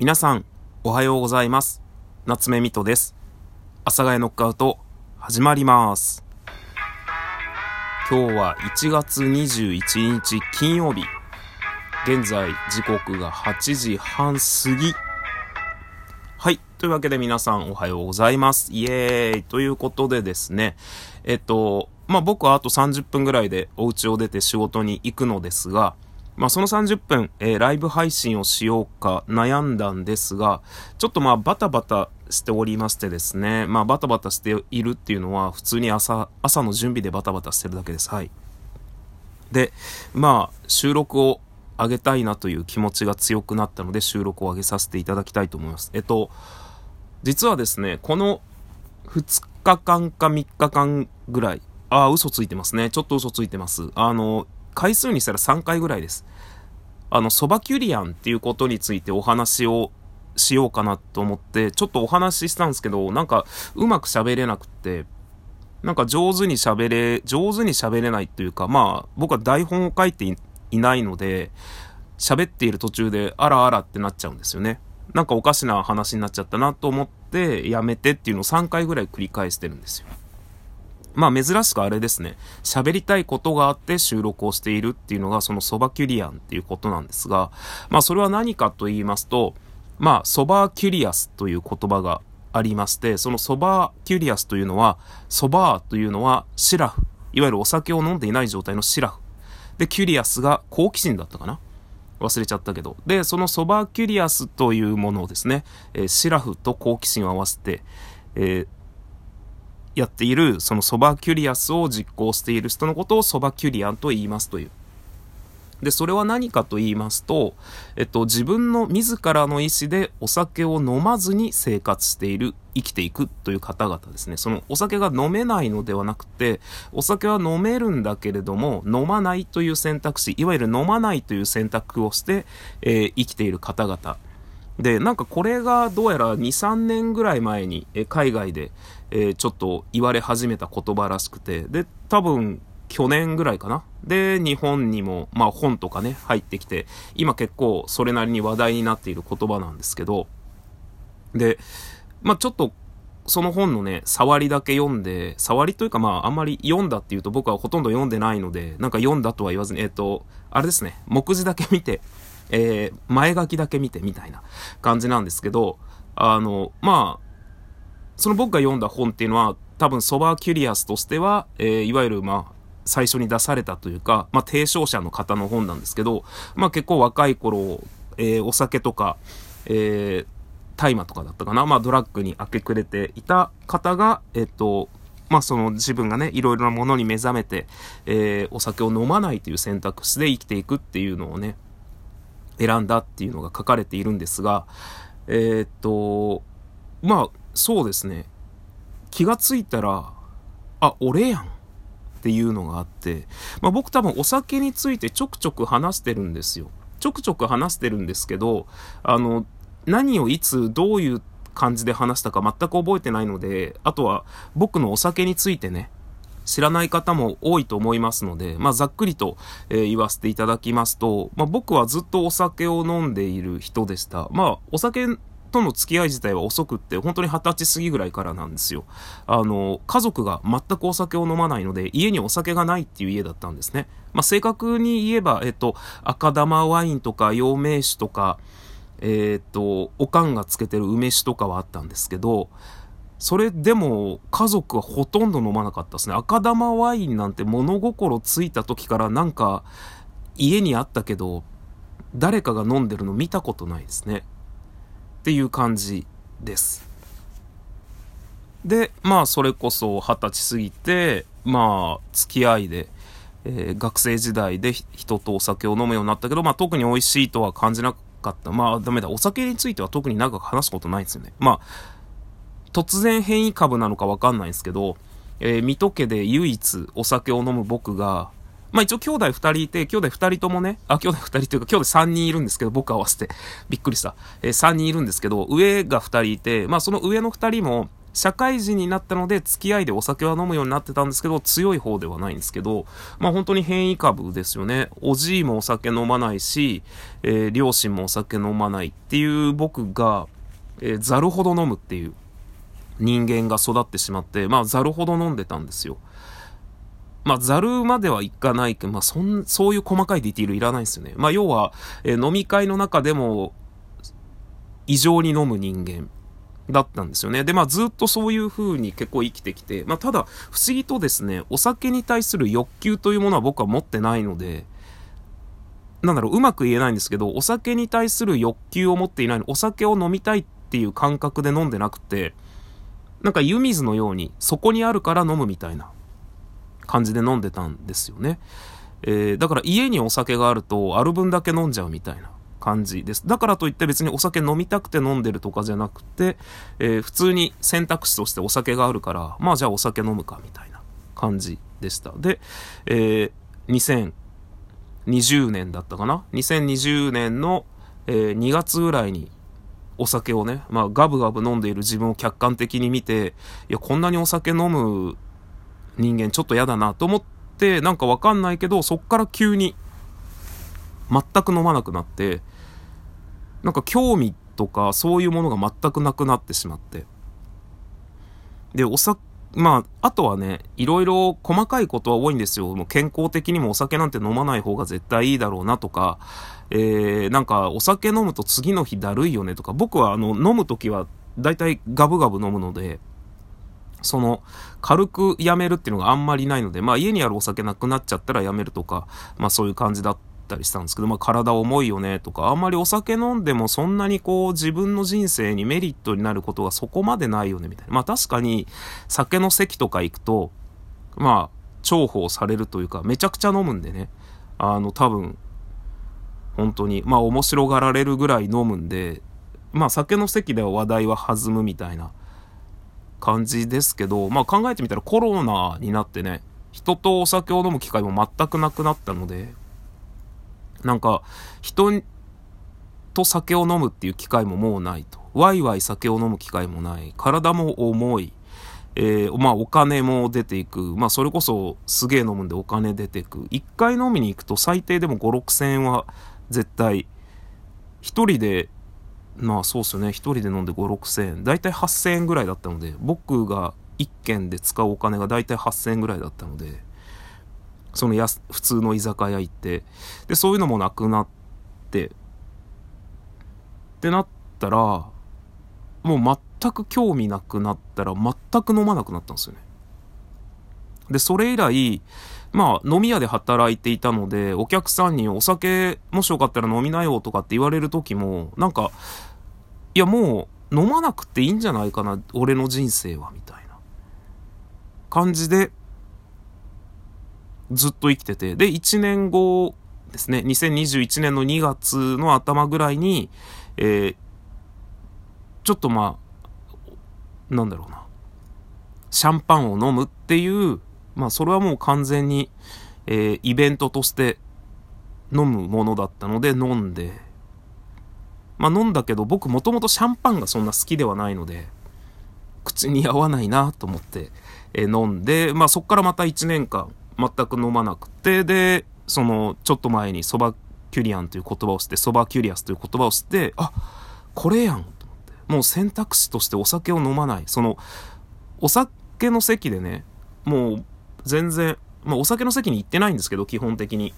皆さん、おはようございます。夏目みとです。阿佐ヶ谷ノックアウト、始まります。今日は1月21日金曜日。現在、時刻が8時半過ぎ。はい。というわけで皆さんおはようございます。イエーイということでですね、えっと、まあ、僕はあと30分ぐらいでお家を出て仕事に行くのですが、まあ、その30分、えーライブ配信をしようか悩んだんですが、ちょっとまあバタバタしておりましてですね、まあバタバタしているっていうのは普通に朝、朝の準備でバタバタしてるだけです。はい。で、まあ収録を上げたいなという気持ちが強くなったので収録を上げさせていただきたいと思います。えっと、実はですね、この2日間か3日間ぐらい、ああ、嘘ついてますね。ちょっと嘘ついてます。あの、回数にしたら3回ぐらいです。あの、ソバキュリアンっていうことについてお話をしようかなと思って、ちょっとお話ししたんですけど、なんかうまく喋れなくって、なんか上手に喋れ、上手に喋れないというか、まあ、僕は台本を書いていいないので、喋っている途中で、あらあらってなっちゃうんですよね。なんかおかしな話になっちゃったなと思って、やめてっていうのを3回ぐらい繰り返してるんですよ。まあ珍しくあれですね。喋りたいことがあって収録をしているっていうのがその sober curious っていうことなんですが、まあそれは何かと言いますと、まあ sober curious という言葉がありまして、その sober curious というのは、 sober というのはシラフ。いわゆるお酒を飲んでいない状態のシラフ。で、 curious が好奇心だったかな？忘れちゃったけど。で、その sober curious というものをですね、えーシラフと好奇心を合わせて、えーやっている、そのソバキュリアスを実行している人のことをソバキュリアンと言いますという。で、それは何かと言いますと、えっと、自分の自らの意思でお酒を飲まずに生活している、生きていくという方々ですね。そのお酒が飲めないのではなくて、お酒は飲めるんだけれども、飲まないという選択肢、いわゆる飲まないという選択をして、えー生きている方々。で、なんかこれがどうやら2、3年ぐらい前にえ海外で、えちょっと言われ始めた言葉らしくて、で、多分去年ぐらいかな？で、日本にも、まあ本とかね、入ってきて、今結構それなりに話題になっている言葉なんですけど、で、まあちょっと、その本のね、触りだけ読んで、触りというかまああんまり読んだっていうと僕はほとんど読んでないので、なんか読んだとは言わずに、えっ、と、あれですね、目次だけ見て、えー前書きだけ見てみたいな感じなんですけど、あの、まあ、その僕が読んだ本っていうのは、多分ソバーキュリアスとしては、えーいわゆるまあ、最初に出されたというか、まあ、提唱者の方の本なんですけど、まあ結構若い頃、えーお酒とか、えー大麻とかだったかな、まあドラッグに明け暮れていた方が、えっと、まあその自分がね、いろいろなものに目覚めて、えお酒を飲まないという選択肢で生きていくっていうのをね、選んだっていうのが書かれているんですが、えーっと、まあ、そうですね。気がついたら、あ、俺やんっていうのがあって、まあ僕多分お酒についてちょくちょく話してるんですよ。ちょくちょく話してるんですけど、あの、何をいつどういう感じで話したか全く覚えてないので、あとは僕のお酒についてね、知らない方も多いと思いますので、まあ、ざっくりと、えー言わせていただきますと、まあ、僕はずっとお酒を飲んでいる人でした。まあ、お酒との付き合い自体は遅くって、本当に二十歳過ぎぐらいからなんですよ。あの、家族が全くお酒を飲まないので、家にお酒がないっていう家だったんですね。まあ、正確に言えば、えっと、赤玉ワインとか陽明酒とか、えっと、おかんがつけてる梅酒とかはあったんですけど、それでも家族はほとんど飲まなかったですね。赤玉ワインなんて物心ついた時からなんか家にあったけど、誰かが飲んでるの見たことないですね。っていう感じです。で、まあそれこそ二十歳過ぎて、まあ付き合いで、えー学生時代で人とお酒を飲むようになったけど、まあ特に美味しいとは感じなかった。まあダメだ。お酒については特に長く話すことないんですよね。まあ突然変異株なのかわかんないんですけど、えー水戸家で唯一お酒を飲む僕が、まあ一応兄弟二人いて、兄弟二人ともね、あ、兄弟二人というか兄弟三人いるんですけど、僕合わせて、びっくりした。えー三人いるんですけど、上が二人いて、まあその上の二人も、社会人になったので付き合いでお酒は飲むようになってたんですけど、強い方ではないんですけど、まあ本当に変異株ですよね。おじいもお酒飲まないし、えー、両親もお酒飲まないっていう僕が、えー、ざるほど飲むっていう人間が育ってしまって、まあざるほど飲んでたんですよ。まあ、ざるまではいかないけど、まあ、そん、そういう細かいディティールいらないですよね。まあ、要は、えー、飲み会の中でも、異常に飲む人間だったんですよね。で、まあずっとそういう風に結構生きてきて、まあただ不思議とですね、お酒に対する欲求というものは僕は持ってないので、なんだろう、うまく言えないんですけど、お酒に対する欲求を持っていないの、お酒を飲みたいっていう感覚で飲んでなくて、なんか湯水のように、そこにあるから飲むみたいな感じで飲んでたんですよね。えー、だから家にお酒があると、ある分だけ飲んじゃうみたいな。感じです。だからといって別にお酒飲みたくて飲んでるとかじゃなくて、えー、普通に選択肢としてお酒があるから、まあじゃあお酒飲むかみたいな感じでした。で、えー、2020年だったかな ?2020 年の、え、2月ぐらいにお酒をね、まあガブガブ飲んでいる自分を客観的に見て、いや、こんなにお酒飲む人間ちょっと嫌だなと思って、なんかわかんないけど、そっから急に全く飲まなくなって、なんか興味とかそういうものが全くなくなってしまって。で、お酒、まあ、あとはね、いろいろ細かいことは多いんですよ。もう健康的にもお酒なんて飲まない方が絶対いいだろうなとか、えー、なんかお酒飲むと次の日だるいよねとか、僕はあの、飲むときは大体ガブガブ飲むので、その、軽くやめるっていうのがあんまりないので、まあ家にあるお酒なくなっちゃったらやめるとか、まあそういう感じだったりしたんですけど、まあ体重いよねとか、あんまりお酒飲んでもそんなにこう自分の人生にメリットになることがそこまでないよねみたいな。まあ確かに酒の席とか行くと、まあ重宝されるというか、めちゃくちゃ飲むんでね、あの多分、本当に、まあ面白がられるぐらい飲むんで、まあ酒の席では話題は弾むみたいな感じですけど、まあ考えてみたらコロナになってね、人とお酒を飲む機会も全くなくなったので、なんか、人と酒を飲むっていう機会ももうないと。ワイワイ酒を飲む機会もない。体も重い。えー、まあお金も出ていく。まあそれこそすげえ飲むんでお金出ていく。一回飲みに行くと最低でも5、6千円は絶対、一人で、まあそうっすよね。一人で飲んで5、6千円。だいたい8千円ぐらいだったので、僕が一軒で使うお金がだいたい8千円ぐらいだったので、そのや普通の居酒屋行って、で、そういうのもなくなって、ってなったら、もう全く興味なくなったら全く飲まなくなったんですよね。で、それ以来、まあ、飲み屋で働いていたので、お客さんにお酒、もしよかったら飲みなよとかって言われる時も、なんか、いやもう、飲まなくていいんじゃないかな、俺の人生は、みたいな感じで、ずっと生きてて、で、1年後ですね、2021年の2月の頭ぐらいに、えー、ちょっとまあ、なんだろうな、シャンパンを飲むっていう、まあそれはもう完全に、えー、イベントとして飲むものだったので飲んで、まあ飲んだけど僕もともとシャンパンがそんな好きではないので、口に合わないなと思って、えー、飲んで、まあそっからまた1年間、全く飲まなくて、で、その、ちょっと前にそばキュリアンという言葉をして、そばキュリアスという言葉をして、あ、これやんと思って。もう選択肢としてお酒を飲まない。その、お酒の席でね、もう全然、まあお酒の席に行ってないんですけど、基本的に。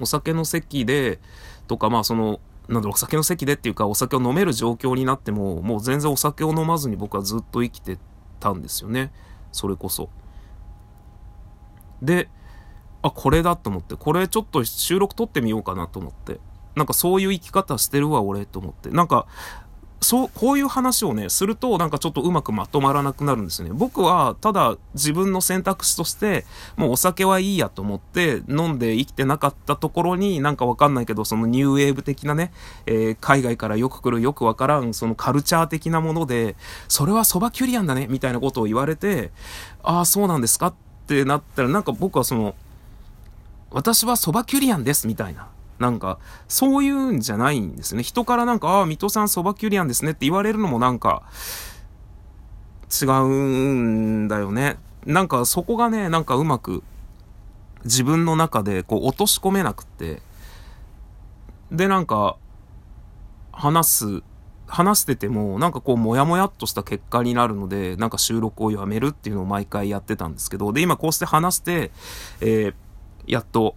お酒の席で、とか、まあその、なんだろう、お酒の席でっていうか、お酒を飲める状況になっても、もう全然お酒を飲まずに僕はずっと生きてたんですよね。それこそ。で、あ、これだと思って、これちょっと収録撮ってみようかなと思って。なんかそういう生き方してるわ、俺、と思って。なんか、そう、こういう話をね、すると、なんかちょっとうまくまとまらなくなるんですね。僕は、ただ自分の選択肢として、もうお酒はいいやと思って、飲んで生きてなかったところに、なんかわかんないけど、そのニューウェーブ的なね、えー、海外からよく来るよくわからん、そのカルチャー的なもので、それは蕎麦キュリアンだね、みたいなことを言われて、ああ、そうなんですかってってなったら、なんか僕はその、私は蕎麦キュリアンですみたいな。なんか、そういうんじゃないんですね。人からなんか、ああ、水戸さん蕎麦キュリアンですねって言われるのもなんか、違うんだよね。なんかそこがね、なんかうまく自分の中でこう落とし込めなくって、でなんか話す、話しててもなんかこうモヤモヤっとした結果になるので、なんか収録をやめるっていうのを毎回やってたんですけど、で今こうして話して、えー、やっと、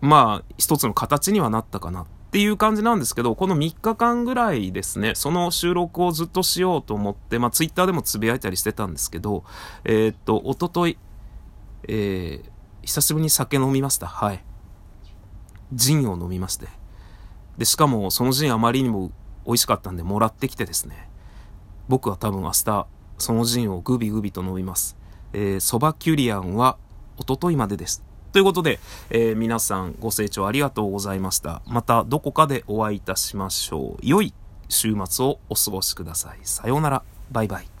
まあ一つの形にはなったかなっていう感じなんですけど、この3日間ぐらいですね、その収録をずっとしようと思って、まあツイッターでもつぶやいたりしてたんですけど、えー、っと、おととい、えー、久しぶりに酒飲みました。はい。ジンを飲みまして。で、しかもそのジンあまりにも美味しかったんでもらってきてですね、僕は多分明日、そのジンをグビグビと飲みます。えー、ばキュリアンはおとといまでです。ということで、えー、皆さんご清聴ありがとうございました。またどこかでお会いいたしましょう。良い週末をお過ごしください。さようなら。バイバイ。